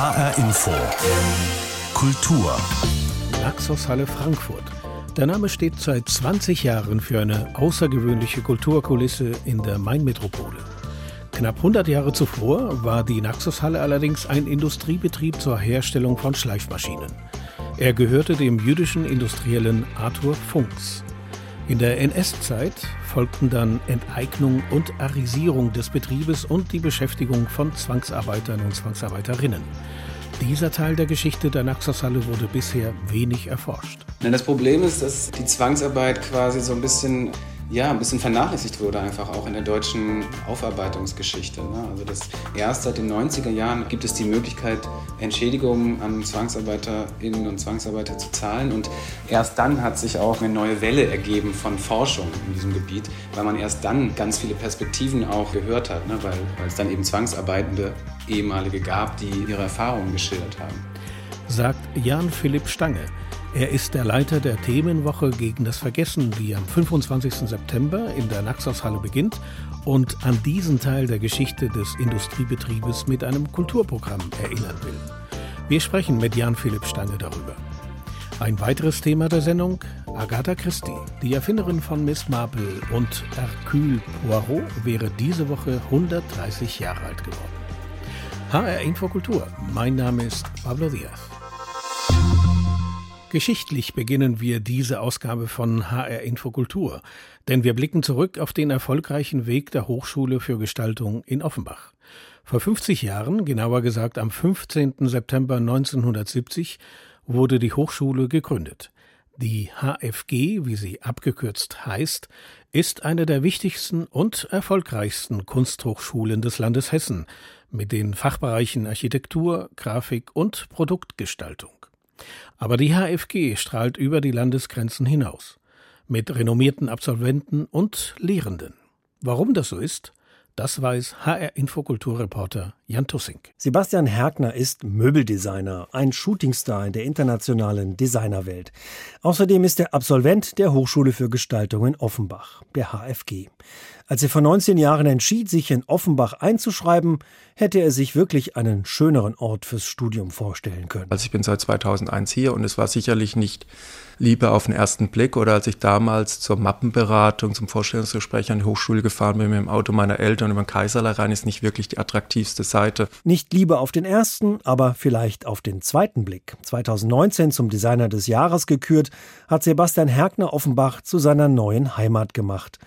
HR Info. Kultur. Naxos-Halle Frankfurt. Der Name steht seit 20 Jahren für eine außergewöhnliche Kulturkulisse in der Mainmetropole. Knapp 100 Jahre zuvor war die Naxos-Halle allerdings ein Industriebetrieb zur Herstellung von Schleifmaschinen. Er gehörte dem jüdischen Industriellen Arthur Funks. In der NS-Zeit folgten dann Enteignung und Arisierung des Betriebes und die Beschäftigung von Zwangsarbeitern und Zwangsarbeiterinnen. Dieser Teil der Geschichte der Naxos-Halle wurde bisher wenig erforscht. Das Problem ist, dass die Zwangsarbeit quasi so ein bisschen ja, ein bisschen vernachlässigt wurde einfach auch in der deutschen Aufarbeitungsgeschichte. Ne? Also das erst seit den 90er Jahren gibt es die Möglichkeit, Entschädigungen an ZwangsarbeiterInnen und Zwangsarbeiter zu zahlen und erst dann hat sich auch eine neue Welle ergeben von Forschung in diesem Gebiet, weil man erst dann ganz viele Perspektiven auch gehört hat, ne? weil, weil es dann eben Zwangsarbeitende ehemalige gab, die ihre Erfahrungen geschildert haben. Sagt Jan Philipp Stange. Er ist der Leiter der Themenwoche gegen das Vergessen, die am 25. September in der Naxos-Halle beginnt und an diesen Teil der Geschichte des Industriebetriebes mit einem Kulturprogramm erinnern will. Wir sprechen mit Jan Philipp Stange darüber. Ein weiteres Thema der Sendung: Agatha Christie, die Erfinderin von Miss Marple und Hercule Poirot, wäre diese Woche 130 Jahre alt geworden. HR Infokultur, mein Name ist Pablo Diaz. Geschichtlich beginnen wir diese Ausgabe von HR Infokultur, denn wir blicken zurück auf den erfolgreichen Weg der Hochschule für Gestaltung in Offenbach. Vor 50 Jahren, genauer gesagt am 15. September 1970, wurde die Hochschule gegründet. Die HFG, wie sie abgekürzt heißt, ist eine der wichtigsten und erfolgreichsten Kunsthochschulen des Landes Hessen mit den Fachbereichen Architektur, Grafik und Produktgestaltung. Aber die HFG strahlt über die Landesgrenzen hinaus, mit renommierten Absolventen und Lehrenden. Warum das so ist, das weiß HR Infokulturreporter Jan Tussink. Sebastian Herkner ist Möbeldesigner, ein Shootingstar in der internationalen Designerwelt. Außerdem ist er Absolvent der Hochschule für Gestaltung in Offenbach, der HFG. Als er vor 19 Jahren entschied, sich in Offenbach einzuschreiben, hätte er sich wirklich einen schöneren Ort fürs Studium vorstellen können. Also ich bin seit 2001 hier und es war sicherlich nicht Liebe auf den ersten Blick oder als ich damals zur Mappenberatung, zum Vorstellungsgespräch an die Hochschule gefahren bin mit dem Auto meiner Eltern über den Kaiserler rein, ist nicht wirklich die attraktivste Seite. Nicht Liebe auf den ersten, aber vielleicht auf den zweiten Blick. 2019 zum Designer des Jahres gekürt, hat Sebastian Herkner Offenbach zu seiner neuen Heimat gemacht.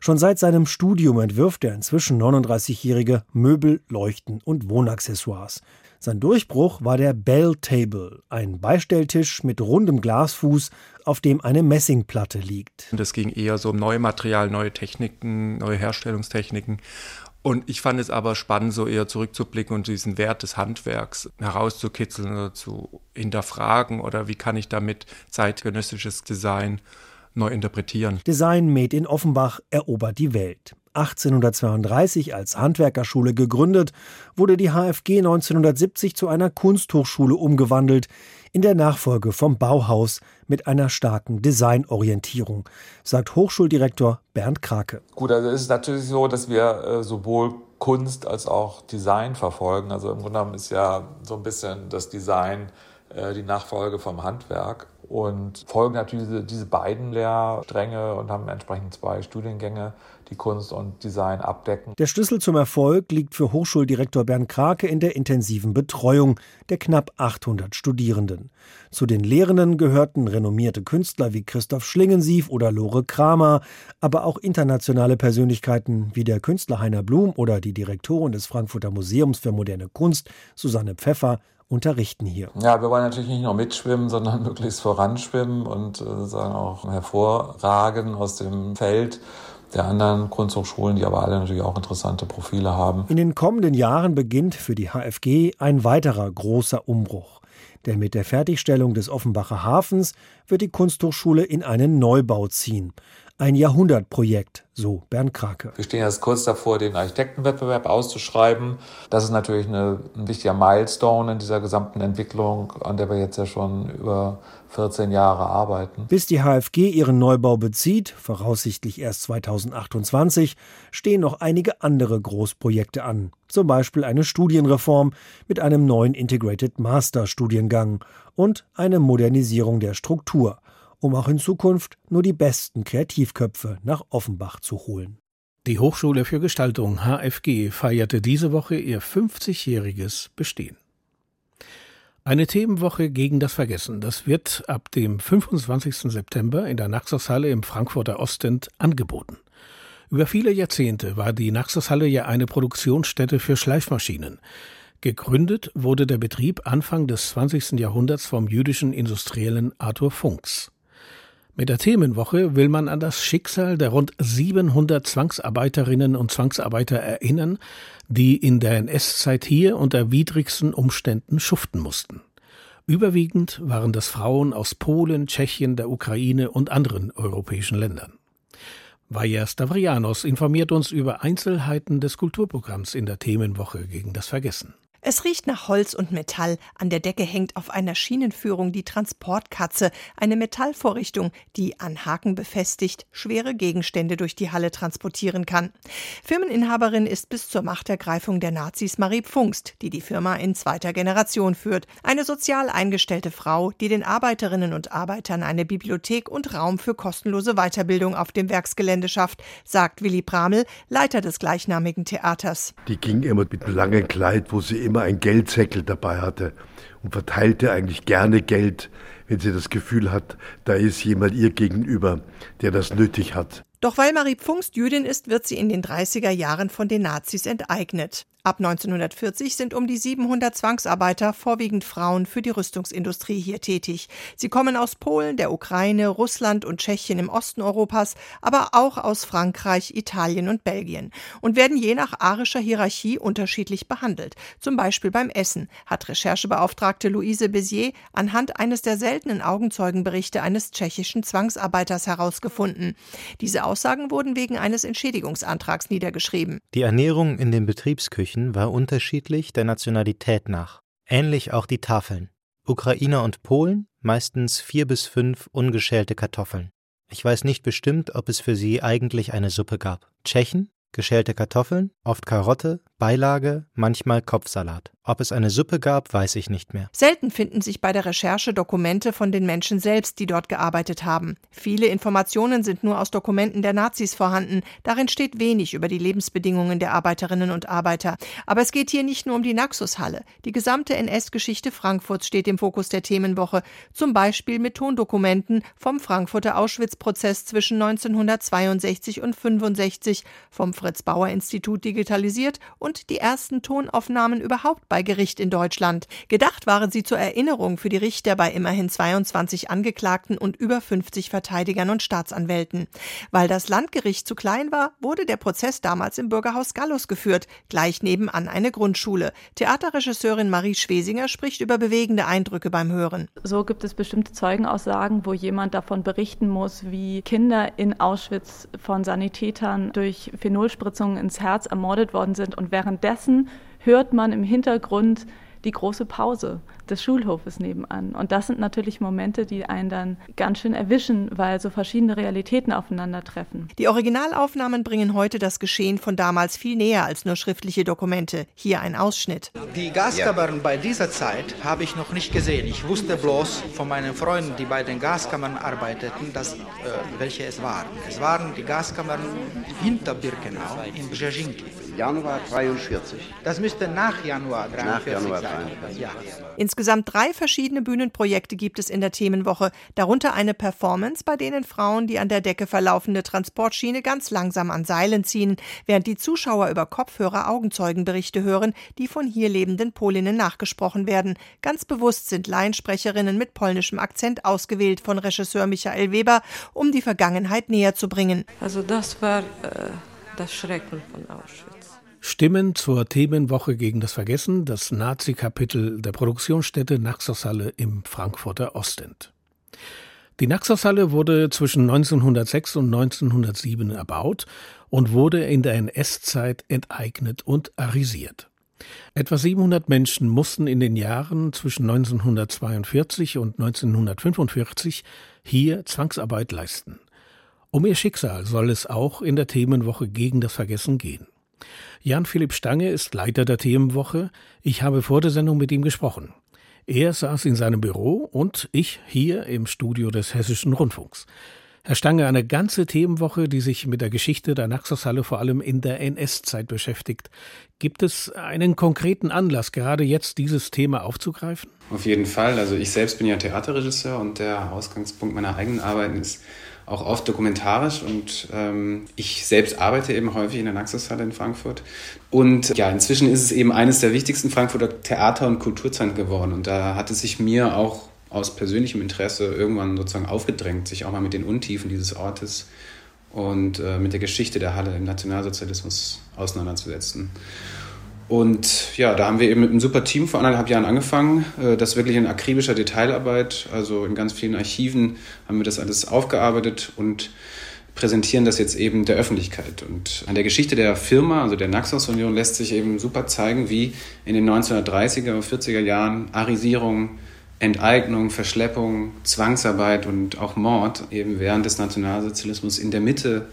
Schon seit seinem Studium entwirft der inzwischen 39-jährige Möbel, Leuchten und Wohnaccessoires. Sein Durchbruch war der Bell Table, ein Beistelltisch mit rundem Glasfuß, auf dem eine Messingplatte liegt. Und es ging eher so um neue Material, neue Techniken, neue Herstellungstechniken. Und ich fand es aber spannend, so eher zurückzublicken und diesen Wert des Handwerks herauszukitzeln oder zu hinterfragen oder wie kann ich damit zeitgenössisches Design neu interpretieren. Design Made in Offenbach erobert die Welt. 1832 als Handwerkerschule gegründet, wurde die HFG 1970 zu einer Kunsthochschule umgewandelt, in der Nachfolge vom Bauhaus mit einer starken Designorientierung, sagt Hochschuldirektor Bernd Krake. Gut, also es ist natürlich so, dass wir äh, sowohl Kunst als auch Design verfolgen. Also im Grunde genommen ist ja so ein bisschen das Design äh, die Nachfolge vom Handwerk und folgen natürlich diese, diese beiden Lehrstränge und haben entsprechend zwei Studiengänge, die Kunst und Design abdecken. Der Schlüssel zum Erfolg liegt für Hochschuldirektor Bernd Krake in der intensiven Betreuung der knapp 800 Studierenden. Zu den Lehrenden gehörten renommierte Künstler wie Christoph Schlingensief oder Lore Kramer, aber auch internationale Persönlichkeiten wie der Künstler Heiner Blum oder die Direktorin des Frankfurter Museums für moderne Kunst Susanne Pfeffer unterrichten hier. Ja, wir wollen natürlich nicht nur mitschwimmen, sondern möglichst voranschwimmen und äh, sagen auch hervorragen aus dem Feld der anderen Kunsthochschulen, die aber alle natürlich auch interessante Profile haben. In den kommenden Jahren beginnt für die HFG ein weiterer großer Umbruch. Denn mit der Fertigstellung des Offenbacher Hafens wird die Kunsthochschule in einen Neubau ziehen. Ein Jahrhundertprojekt, so Bernd Krake. Wir stehen jetzt kurz davor, den Architektenwettbewerb auszuschreiben. Das ist natürlich eine, ein wichtiger Milestone in dieser gesamten Entwicklung, an der wir jetzt ja schon über 14 Jahre arbeiten. Bis die HFG ihren Neubau bezieht, voraussichtlich erst 2028, stehen noch einige andere Großprojekte an. Zum Beispiel eine Studienreform mit einem neuen Integrated Master Studiengang und eine Modernisierung der Struktur um auch in Zukunft nur die besten Kreativköpfe nach Offenbach zu holen. Die Hochschule für Gestaltung HFG feierte diese Woche ihr 50-jähriges Bestehen. Eine Themenwoche gegen das Vergessen, das wird ab dem 25. September in der Naxos-Halle im Frankfurter Ostend angeboten. Über viele Jahrzehnte war die Naxos-Halle ja eine Produktionsstätte für Schleifmaschinen. Gegründet wurde der Betrieb Anfang des 20. Jahrhunderts vom jüdischen Industriellen Arthur Funks. Mit der Themenwoche will man an das Schicksal der rund 700 Zwangsarbeiterinnen und Zwangsarbeiter erinnern, die in der NS-Zeit hier unter widrigsten Umständen schuften mussten. Überwiegend waren das Frauen aus Polen, Tschechien, der Ukraine und anderen europäischen Ländern. Vaja Stavrianos informiert uns über Einzelheiten des Kulturprogramms in der Themenwoche gegen das Vergessen. Es riecht nach Holz und Metall. An der Decke hängt auf einer Schienenführung die Transportkatze, eine Metallvorrichtung, die an Haken befestigt schwere Gegenstände durch die Halle transportieren kann. Firmeninhaberin ist bis zur Machtergreifung der Nazis Marie Pfungst, die die Firma in zweiter Generation führt. Eine sozial eingestellte Frau, die den Arbeiterinnen und Arbeitern eine Bibliothek und Raum für kostenlose Weiterbildung auf dem Werksgelände schafft, sagt Willi Bramel, Leiter des gleichnamigen Theaters. Die ging immer mit einem langen Kleid, wo sie immer ein Geldsäckel dabei hatte und verteilte eigentlich gerne Geld, wenn sie das Gefühl hat, da ist jemand ihr gegenüber, der das nötig hat. Doch weil Marie Pfungst Jüdin ist, wird sie in den 30er Jahren von den Nazis enteignet. Ab 1940 sind um die 700 Zwangsarbeiter, vorwiegend Frauen, für die Rüstungsindustrie hier tätig. Sie kommen aus Polen, der Ukraine, Russland und Tschechien im Osten Europas, aber auch aus Frankreich, Italien und Belgien und werden je nach arischer Hierarchie unterschiedlich behandelt. Zum Beispiel beim Essen, hat Recherchebeauftragte Luise Bézier anhand eines der seltenen Augenzeugenberichte eines tschechischen Zwangsarbeiters herausgefunden. Diese Aussagen wurden wegen eines Entschädigungsantrags niedergeschrieben. Die Ernährung in den Betriebsküchen Küchen war unterschiedlich der Nationalität nach. Ähnlich auch die Tafeln. Ukrainer und Polen meistens vier bis fünf ungeschälte Kartoffeln. Ich weiß nicht bestimmt, ob es für sie eigentlich eine Suppe gab. Tschechen geschälte Kartoffeln, oft Karotte, Beilage, manchmal Kopfsalat. Ob es eine Suppe gab, weiß ich nicht mehr. Selten finden sich bei der Recherche Dokumente von den Menschen selbst, die dort gearbeitet haben. Viele Informationen sind nur aus Dokumenten der Nazis vorhanden. Darin steht wenig über die Lebensbedingungen der Arbeiterinnen und Arbeiter. Aber es geht hier nicht nur um die Naxushalle. Die gesamte NS-Geschichte Frankfurts steht im Fokus der Themenwoche. Zum Beispiel mit Tondokumenten vom Frankfurter Auschwitz-Prozess zwischen 1962 und 1965 vom Fritz-Bauer-Institut digitalisiert und die ersten Tonaufnahmen überhaupt bei Gericht in Deutschland. Gedacht waren sie zur Erinnerung für die Richter bei immerhin 22 Angeklagten und über 50 Verteidigern und Staatsanwälten. Weil das Landgericht zu klein war, wurde der Prozess damals im Bürgerhaus Gallus geführt, gleich nebenan eine Grundschule. Theaterregisseurin Marie Schwesinger spricht über bewegende Eindrücke beim Hören. So gibt es bestimmte Zeugenaussagen, wo jemand davon berichten muss, wie Kinder in Auschwitz von Sanitätern durch Phenol Pistolenspritzungen ins Herz ermordet worden sind. Und währenddessen hört man im Hintergrund die große Pause des Schulhofes nebenan. Und das sind natürlich Momente, die einen dann ganz schön erwischen, weil so verschiedene Realitäten aufeinandertreffen. Die Originalaufnahmen bringen heute das Geschehen von damals viel näher als nur schriftliche Dokumente. Hier ein Ausschnitt. Die Gaskammern bei dieser Zeit habe ich noch nicht gesehen. Ich wusste bloß von meinen Freunden, die bei den Gaskammern arbeiteten, dass, äh, welche es waren. Es waren die Gaskammern hinter Birkenau in Brzezzinki. Januar 43. Das müsste nach Januar 43 nach Januar 43. Ja. Insgesamt drei verschiedene Bühnenprojekte gibt es in der Themenwoche, darunter eine Performance, bei denen Frauen die an der Decke verlaufende Transportschiene ganz langsam an Seilen ziehen, während die Zuschauer über Kopfhörer Augenzeugenberichte hören, die von hier lebenden Polinnen nachgesprochen werden. Ganz bewusst sind Laiensprecherinnen mit polnischem Akzent ausgewählt von Regisseur Michael Weber, um die Vergangenheit näher zu bringen. Also das war äh, das Schrecken von Auschwitz. Stimmen zur Themenwoche gegen das Vergessen, das Nazi-Kapitel der Produktionsstätte Naxoshalle im Frankfurter Ostend. Die Naxos-Halle wurde zwischen 1906 und 1907 erbaut und wurde in der NS-Zeit enteignet und arisiert. Etwa 700 Menschen mussten in den Jahren zwischen 1942 und 1945 hier Zwangsarbeit leisten. Um ihr Schicksal soll es auch in der Themenwoche gegen das Vergessen gehen. Jan Philipp Stange ist Leiter der Themenwoche. Ich habe vor der Sendung mit ihm gesprochen. Er saß in seinem Büro und ich hier im Studio des Hessischen Rundfunks. Herr Stange, eine ganze Themenwoche, die sich mit der Geschichte der Naxoshalle vor allem in der NS-Zeit beschäftigt. Gibt es einen konkreten Anlass, gerade jetzt dieses Thema aufzugreifen? Auf jeden Fall. Also ich selbst bin ja Theaterregisseur und der Ausgangspunkt meiner eigenen Arbeiten ist auch oft dokumentarisch und ähm, ich selbst arbeite eben häufig in der Naxos-Halle in Frankfurt. Und ja, inzwischen ist es eben eines der wichtigsten Frankfurter Theater- und Kulturzentren geworden und da hat es sich mir auch aus persönlichem Interesse irgendwann sozusagen aufgedrängt, sich auch mal mit den Untiefen dieses Ortes und äh, mit der Geschichte der Halle im Nationalsozialismus auseinanderzusetzen. Und ja, da haben wir eben mit einem super Team vor anderthalb Jahren angefangen. Äh, das wirklich in akribischer Detailarbeit, also in ganz vielen Archiven haben wir das alles aufgearbeitet und präsentieren das jetzt eben der Öffentlichkeit. Und an der Geschichte der Firma, also der Naxos Union, lässt sich eben super zeigen, wie in den 1930er und 40er Jahren Arisierung, Enteignung, Verschleppung, Zwangsarbeit und auch Mord eben während des Nationalsozialismus in der Mitte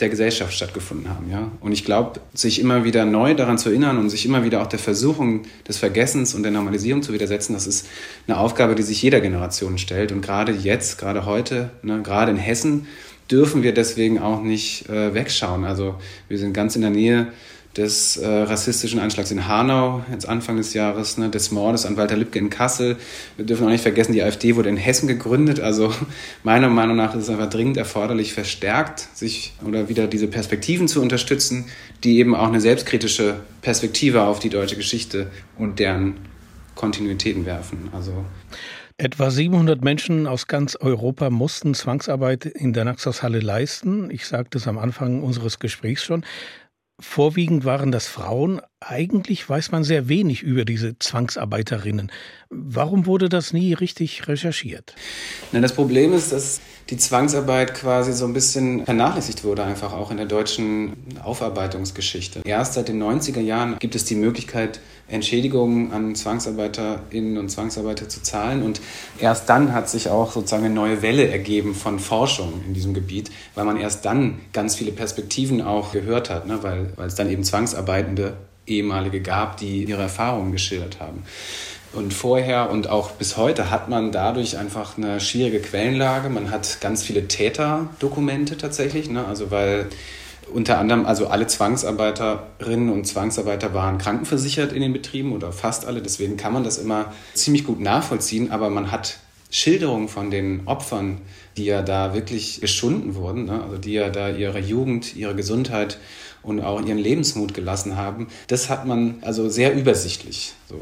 der Gesellschaft stattgefunden haben. Ja? Und ich glaube, sich immer wieder neu daran zu erinnern und sich immer wieder auch der Versuchung des Vergessens und der Normalisierung zu widersetzen, das ist eine Aufgabe, die sich jeder Generation stellt. Und gerade jetzt, gerade heute, ne, gerade in Hessen, dürfen wir deswegen auch nicht äh, wegschauen. Also wir sind ganz in der Nähe des äh, rassistischen Anschlags in Hanau, jetzt Anfang des Jahres, ne, des Mordes an Walter Lübcke in Kassel. Wir dürfen auch nicht vergessen, die AfD wurde in Hessen gegründet. Also meiner Meinung nach ist es einfach dringend erforderlich, verstärkt sich oder wieder diese Perspektiven zu unterstützen, die eben auch eine selbstkritische Perspektive auf die deutsche Geschichte und deren Kontinuitäten werfen. Also Etwa 700 Menschen aus ganz Europa mussten Zwangsarbeit in der Naxos-Halle leisten. Ich sagte es am Anfang unseres Gesprächs schon. Vorwiegend waren das Frauen. Eigentlich weiß man sehr wenig über diese Zwangsarbeiterinnen. Warum wurde das nie richtig recherchiert? Na, das Problem ist, dass die Zwangsarbeit quasi so ein bisschen vernachlässigt wurde, einfach auch in der deutschen Aufarbeitungsgeschichte. Erst seit den 90er Jahren gibt es die Möglichkeit, Entschädigungen an ZwangsarbeiterInnen und Zwangsarbeiter zu zahlen. Und erst dann hat sich auch sozusagen eine neue Welle ergeben von Forschung in diesem Gebiet, weil man erst dann ganz viele Perspektiven auch gehört hat, ne? weil, weil es dann eben Zwangsarbeitende ehemalige gab, die ihre Erfahrungen geschildert haben. Und vorher und auch bis heute hat man dadurch einfach eine schwierige Quellenlage. Man hat ganz viele Täterdokumente tatsächlich, ne? also weil unter anderem, also alle Zwangsarbeiterinnen und Zwangsarbeiter waren krankenversichert in den Betrieben oder fast alle. Deswegen kann man das immer ziemlich gut nachvollziehen. Aber man hat Schilderungen von den Opfern, die ja da wirklich geschunden wurden, ne? also die ja da ihre Jugend, ihre Gesundheit und auch ihren Lebensmut gelassen haben. Das hat man also sehr übersichtlich. So.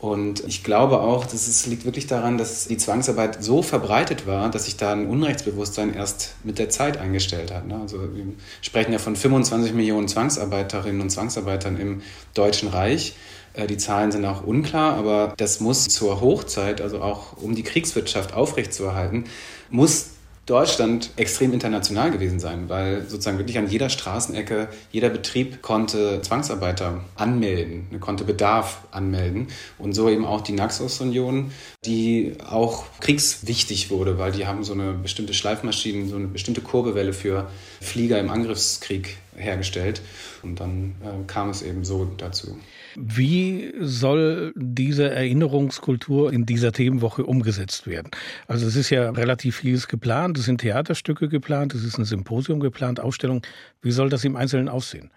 Und ich glaube auch, dass es liegt wirklich daran, dass die Zwangsarbeit so verbreitet war, dass sich da ein Unrechtsbewusstsein erst mit der Zeit eingestellt hat. Ne? Also wir sprechen ja von 25 Millionen Zwangsarbeiterinnen und Zwangsarbeitern im Deutschen Reich. Äh, die Zahlen sind auch unklar, aber das muss zur Hochzeit, also auch um die Kriegswirtschaft aufrechtzuerhalten, muss Deutschland extrem international gewesen sein, weil sozusagen wirklich an jeder Straßenecke, jeder Betrieb konnte Zwangsarbeiter anmelden, konnte Bedarf anmelden und so eben auch die Naxos-Union, die auch kriegswichtig wurde, weil die haben so eine bestimmte Schleifmaschine, so eine bestimmte Kurbelwelle für Flieger im Angriffskrieg hergestellt und dann äh, kam es eben so dazu. Wie soll diese Erinnerungskultur in dieser Themenwoche umgesetzt werden? Also es ist ja relativ vieles geplant, es sind Theaterstücke geplant, es ist ein Symposium geplant, Ausstellung. Wie soll das im Einzelnen aussehen?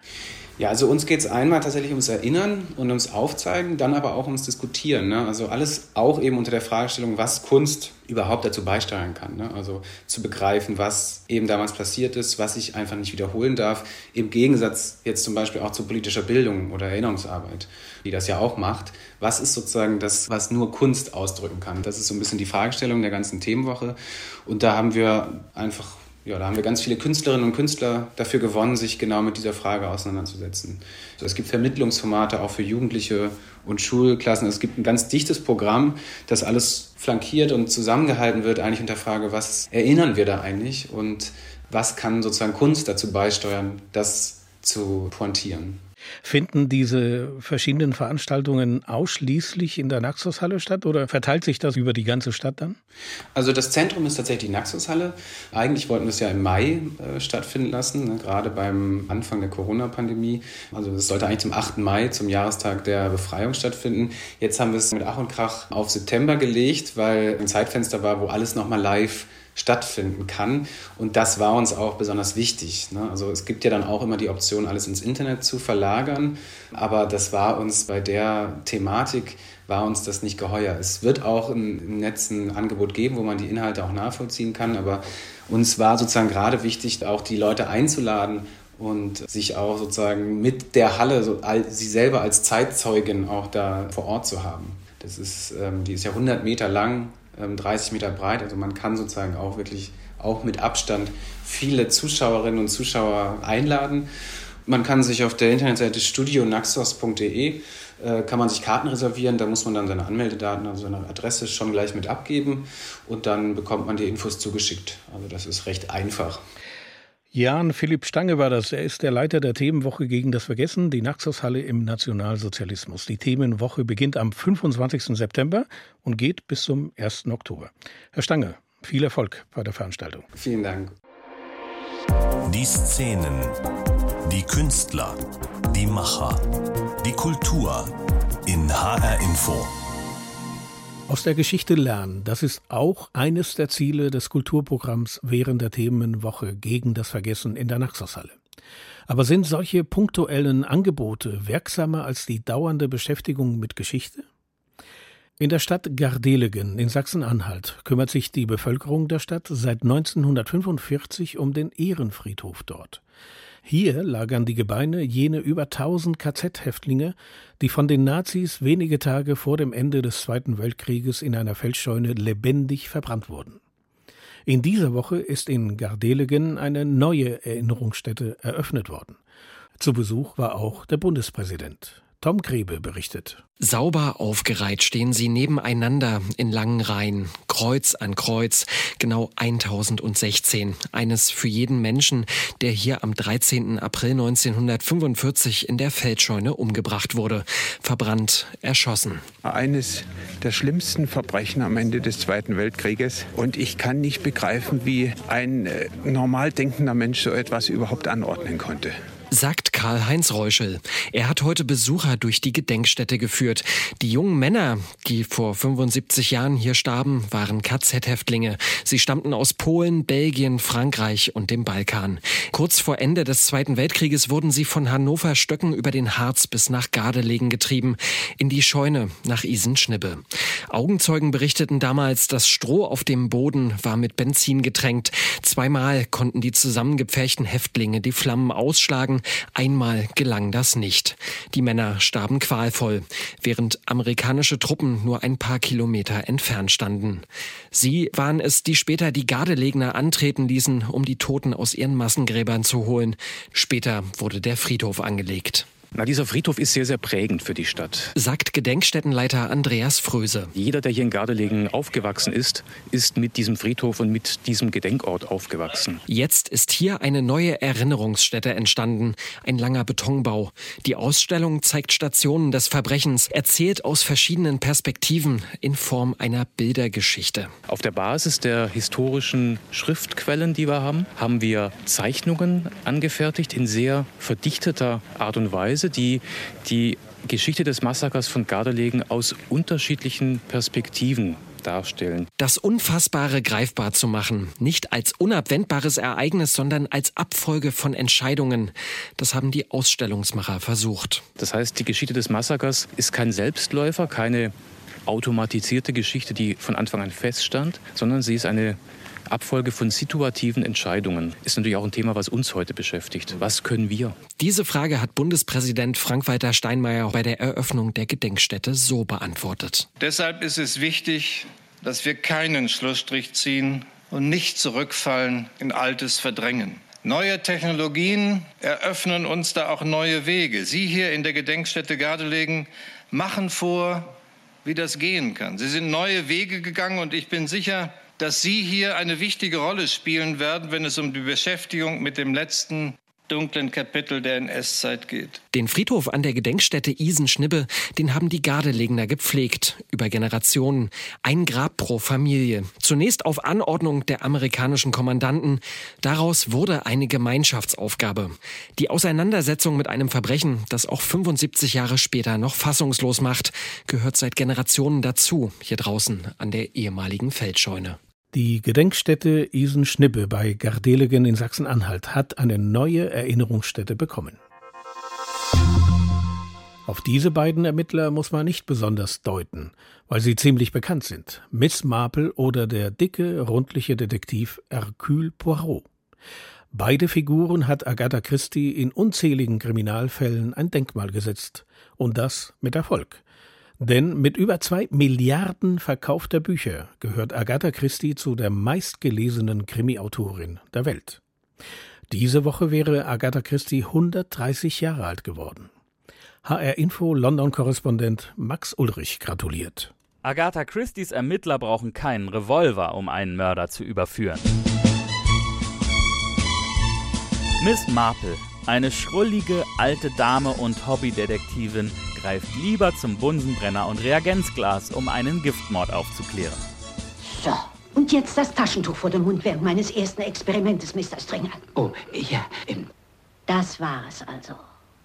Ja, also uns geht es einmal tatsächlich ums Erinnern und ums Aufzeigen, dann aber auch ums Diskutieren. Ne? Also alles auch eben unter der Fragestellung, was Kunst überhaupt dazu beisteuern kann. Ne? Also zu begreifen, was eben damals passiert ist, was ich einfach nicht wiederholen darf, im Gegensatz jetzt zum Beispiel auch zu politischer Bildung oder Erinnerungsarbeit, die das ja auch macht. Was ist sozusagen das, was nur Kunst ausdrücken kann? Das ist so ein bisschen die Fragestellung der ganzen Themenwoche. Und da haben wir einfach ja, da haben wir ganz viele Künstlerinnen und Künstler dafür gewonnen, sich genau mit dieser Frage auseinanderzusetzen. Also es gibt Vermittlungsformate auch für Jugendliche und Schulklassen. Es gibt ein ganz dichtes Programm, das alles flankiert und zusammengehalten wird, eigentlich unter Frage, was erinnern wir da eigentlich und was kann sozusagen Kunst dazu beisteuern, das zu pointieren. Finden diese verschiedenen Veranstaltungen ausschließlich in der Naxos-Halle statt oder verteilt sich das über die ganze Stadt dann? Also das Zentrum ist tatsächlich die Naxos-Halle. Eigentlich wollten wir es ja im Mai äh, stattfinden lassen, ne, gerade beim Anfang der Corona-Pandemie. Also es sollte eigentlich zum 8. Mai, zum Jahrestag der Befreiung stattfinden. Jetzt haben wir es mit Ach und Krach auf September gelegt, weil ein Zeitfenster war, wo alles nochmal live stattfinden kann. Und das war uns auch besonders wichtig. Ne? Also es gibt ja dann auch immer die Option, alles ins Internet zu verlagern. Aber das war uns bei der Thematik, war uns das nicht geheuer. Es wird auch im Netz ein Angebot geben, wo man die Inhalte auch nachvollziehen kann. Aber uns war sozusagen gerade wichtig, auch die Leute einzuladen und sich auch sozusagen mit der Halle, so, sie selber als Zeitzeugin auch da vor Ort zu haben. Das ist, ähm, die ist ja 100 Meter lang, 30 ähm, Meter breit. Also man kann sozusagen auch wirklich auch mit Abstand viele Zuschauerinnen und Zuschauer einladen. Man kann sich auf der Internetseite studionaxos.de äh, kann man sich Karten reservieren. Da muss man dann seine Anmeldedaten, also seine Adresse schon gleich mit abgeben und dann bekommt man die Infos zugeschickt. Also das ist recht einfach. Jan Philipp Stange war das. Er ist der Leiter der Themenwoche gegen das Vergessen, die Naxos-Halle im Nationalsozialismus. Die Themenwoche beginnt am 25. September und geht bis zum 1. Oktober. Herr Stange, viel Erfolg bei der Veranstaltung. Vielen Dank. Die Szenen, die Künstler, die Macher, die Kultur in HR Info. Aus der Geschichte lernen, das ist auch eines der Ziele des Kulturprogramms während der Themenwoche gegen das Vergessen in der Naxoshalle. Aber sind solche punktuellen Angebote wirksamer als die dauernde Beschäftigung mit Geschichte? In der Stadt Gardelegen in Sachsen-Anhalt kümmert sich die Bevölkerung der Stadt seit 1945 um den Ehrenfriedhof dort. Hier lagern die Gebeine jene über 1000 KZ-Häftlinge, die von den Nazis wenige Tage vor dem Ende des Zweiten Weltkrieges in einer Feldscheune lebendig verbrannt wurden. In dieser Woche ist in Gardelegen eine neue Erinnerungsstätte eröffnet worden. Zu Besuch war auch der Bundespräsident. Tom Grebe berichtet. Sauber aufgereiht stehen sie nebeneinander in langen Reihen, Kreuz an Kreuz, genau 1016. Eines für jeden Menschen, der hier am 13. April 1945 in der Feldscheune umgebracht wurde, verbrannt, erschossen. Eines der schlimmsten Verbrechen am Ende des Zweiten Weltkrieges. Und ich kann nicht begreifen, wie ein äh, normal denkender Mensch so etwas überhaupt anordnen konnte sagt Karl-Heinz Reuschel. Er hat heute Besucher durch die Gedenkstätte geführt. Die jungen Männer, die vor 75 Jahren hier starben, waren KZ-Häftlinge. Sie stammten aus Polen, Belgien, Frankreich und dem Balkan. Kurz vor Ende des Zweiten Weltkrieges wurden sie von Hannover Stöcken über den Harz bis nach Gardelegen getrieben, in die Scheune nach Isenschnibbe. Augenzeugen berichteten damals, das Stroh auf dem Boden war mit Benzin getränkt. Zweimal konnten die zusammengepferchten Häftlinge die Flammen ausschlagen, Einmal gelang das nicht. Die Männer starben qualvoll, während amerikanische Truppen nur ein paar Kilometer entfernt standen. Sie waren es, die später die Gardelegner antreten ließen, um die Toten aus ihren Massengräbern zu holen. Später wurde der Friedhof angelegt. Na, dieser Friedhof ist sehr, sehr prägend für die Stadt. Sagt Gedenkstättenleiter Andreas Fröse. Jeder, der hier in Gardelegen aufgewachsen ist, ist mit diesem Friedhof und mit diesem Gedenkort aufgewachsen. Jetzt ist hier eine neue Erinnerungsstätte entstanden. Ein langer Betonbau. Die Ausstellung zeigt Stationen des Verbrechens, erzählt aus verschiedenen Perspektiven in Form einer Bildergeschichte. Auf der Basis der historischen Schriftquellen, die wir haben, haben wir Zeichnungen angefertigt in sehr verdichteter Art und Weise Weise, die die Geschichte des Massakers von Gardelegen aus unterschiedlichen Perspektiven darstellen. Das Unfassbare greifbar zu machen, nicht als unabwendbares Ereignis, sondern als Abfolge von Entscheidungen, das haben die Ausstellungsmacher versucht. Das heißt, die Geschichte des Massakers ist kein Selbstläufer, keine automatisierte Geschichte, die von Anfang an feststand, sondern sie ist eine Abfolge von situativen Entscheidungen ist natürlich auch ein Thema, was uns heute beschäftigt. Was können wir? Diese Frage hat Bundespräsident Frank-Walter Steinmeier bei der Eröffnung der Gedenkstätte so beantwortet. Deshalb ist es wichtig, dass wir keinen Schlussstrich ziehen und nicht zurückfallen in Altes verdrängen. Neue Technologien eröffnen uns da auch neue Wege. Sie hier in der Gedenkstätte Gardelegen machen vor, wie das gehen kann. Sie sind neue Wege gegangen und ich bin sicher, dass Sie hier eine wichtige Rolle spielen werden, wenn es um die Beschäftigung mit dem letzten dunklen Kapitel der NS-Zeit geht. Den Friedhof an der Gedenkstätte Isenschnibbe, den haben die Gardelegner gepflegt, über Generationen. Ein Grab pro Familie. Zunächst auf Anordnung der amerikanischen Kommandanten. Daraus wurde eine Gemeinschaftsaufgabe. Die Auseinandersetzung mit einem Verbrechen, das auch 75 Jahre später noch fassungslos macht, gehört seit Generationen dazu, hier draußen an der ehemaligen Feldscheune. Die Gedenkstätte Isen-Schnippe bei Gardelegen in Sachsen-Anhalt hat eine neue Erinnerungsstätte bekommen. Auf diese beiden Ermittler muss man nicht besonders deuten, weil sie ziemlich bekannt sind. Miss Marple oder der dicke, rundliche Detektiv Hercule Poirot. Beide Figuren hat Agatha Christie in unzähligen Kriminalfällen ein Denkmal gesetzt. Und das mit Erfolg. Denn mit über zwei Milliarden verkaufter Bücher gehört Agatha Christie zu der meistgelesenen Krimi-Autorin der Welt. Diese Woche wäre Agatha Christie 130 Jahre alt geworden. HR Info London-Korrespondent Max Ulrich gratuliert. Agatha Christies Ermittler brauchen keinen Revolver, um einen Mörder zu überführen. Miss Marple, eine schrullige alte Dame und Hobbydetektivin, greift lieber zum Bunsenbrenner und Reagenzglas, um einen Giftmord aufzuklären. So, und jetzt das Taschentuch vor dem Mund während meines ersten Experimentes, Mr. Stringer. Oh, ja, ähm. Das war es also.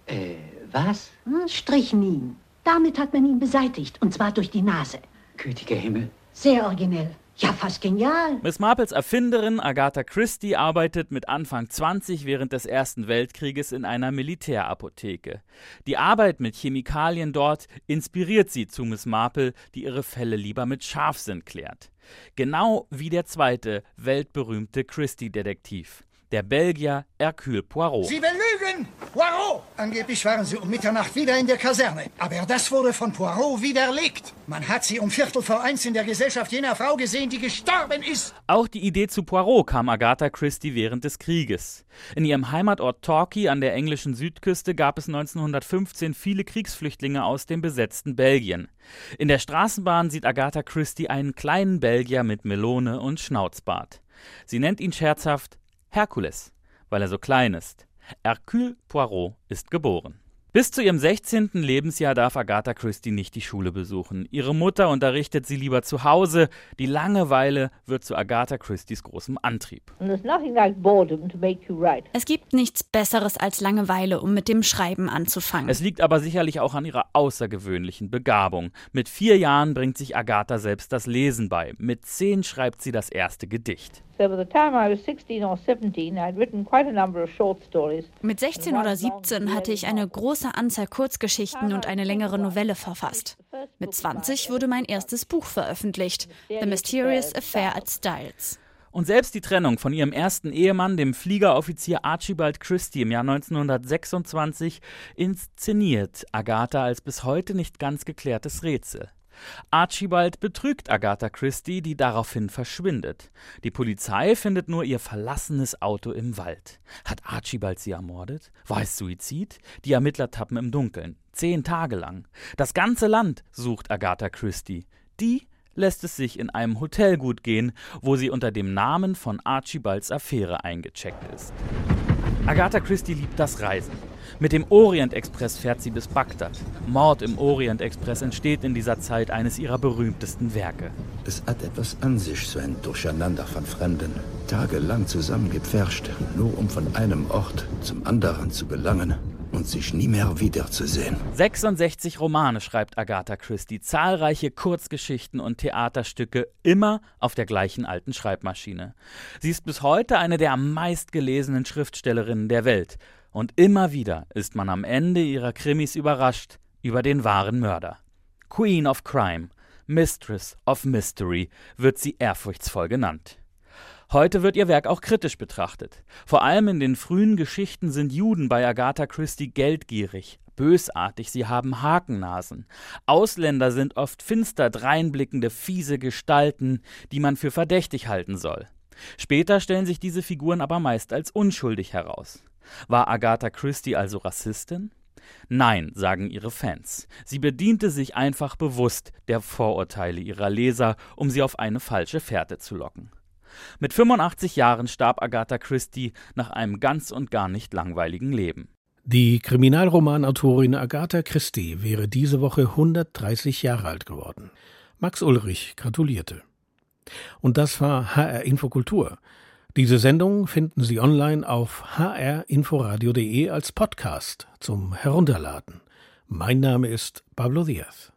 Äh, was? Hm, Strychnin. Damit hat man ihn beseitigt, und zwar durch die Nase. Gütiger Himmel. Sehr originell. Ja, fast genial. Miss Marples Erfinderin Agatha Christie arbeitet mit Anfang 20 während des Ersten Weltkrieges in einer Militärapotheke. Die Arbeit mit Chemikalien dort inspiriert sie zu Miss Marple, die ihre Fälle lieber mit Scharfsinn klärt. Genau wie der zweite weltberühmte Christie-Detektiv der Belgier Hercule Poirot. Sie belügen! Poirot! Angeblich waren Sie um Mitternacht wieder in der Kaserne. Aber das wurde von Poirot widerlegt. Man hat Sie um Viertel vor eins in der Gesellschaft jener Frau gesehen, die gestorben ist. Auch die Idee zu Poirot kam Agatha Christie während des Krieges. In ihrem Heimatort Torquay an der englischen Südküste gab es 1915 viele Kriegsflüchtlinge aus dem besetzten Belgien. In der Straßenbahn sieht Agatha Christie einen kleinen Belgier mit Melone und Schnauzbart. Sie nennt ihn scherzhaft Herkules, weil er so klein ist. Hercule Poirot ist geboren. Bis zu ihrem 16. Lebensjahr darf Agatha Christie nicht die Schule besuchen. Ihre Mutter unterrichtet sie lieber zu Hause. Die Langeweile wird zu Agatha Christies großem Antrieb. Es gibt nichts Besseres als Langeweile, um mit dem Schreiben anzufangen. Es liegt aber sicherlich auch an ihrer außergewöhnlichen Begabung. Mit vier Jahren bringt sich Agatha selbst das Lesen bei. Mit zehn schreibt sie das erste Gedicht. Mit 16 oder 17 hatte ich eine große Anzahl Kurzgeschichten und eine längere Novelle verfasst. Mit 20 wurde mein erstes Buch veröffentlicht, The Mysterious Affair at Styles. Und selbst die Trennung von ihrem ersten Ehemann, dem Fliegeroffizier Archibald Christie, im Jahr 1926 inszeniert Agatha als bis heute nicht ganz geklärtes Rätsel. Archibald betrügt Agatha Christie, die daraufhin verschwindet. Die Polizei findet nur ihr verlassenes Auto im Wald. Hat Archibald sie ermordet? War es Suizid? Die Ermittler tappen im Dunkeln. Zehn Tage lang. Das ganze Land sucht Agatha Christie. Die lässt es sich in einem Hotel gut gehen, wo sie unter dem Namen von Archibalds Affäre eingecheckt ist. Agatha Christie liebt das Reisen. Mit dem Orient Express fährt sie bis Bagdad. Mord im Orient Express entsteht in dieser Zeit eines ihrer berühmtesten Werke. Es hat etwas an sich, so ein Durcheinander von Fremden. Tagelang zusammengepfercht, nur um von einem Ort zum anderen zu gelangen und sich nie mehr wiederzusehen. 66 Romane schreibt Agatha Christie, zahlreiche Kurzgeschichten und Theaterstücke, immer auf der gleichen alten Schreibmaschine. Sie ist bis heute eine der am meistgelesenen Schriftstellerinnen der Welt. Und immer wieder ist man am Ende ihrer Krimis überrascht über den wahren Mörder. Queen of Crime, Mistress of Mystery wird sie ehrfurchtsvoll genannt. Heute wird ihr Werk auch kritisch betrachtet. Vor allem in den frühen Geschichten sind Juden bei Agatha Christie geldgierig, bösartig, sie haben Hakennasen. Ausländer sind oft finster dreinblickende, fiese Gestalten, die man für verdächtig halten soll. Später stellen sich diese Figuren aber meist als unschuldig heraus. War Agatha Christie also Rassistin? Nein, sagen ihre Fans. Sie bediente sich einfach bewusst der Vorurteile ihrer Leser, um sie auf eine falsche Fährte zu locken. Mit 85 Jahren starb Agatha Christie nach einem ganz und gar nicht langweiligen Leben. Die Kriminalromanautorin Agatha Christie wäre diese Woche 130 Jahre alt geworden. Max Ulrich gratulierte. Und das war HR Infokultur. Diese Sendung finden Sie online auf hrinforadio.de als Podcast zum Herunterladen. Mein Name ist Pablo Diaz.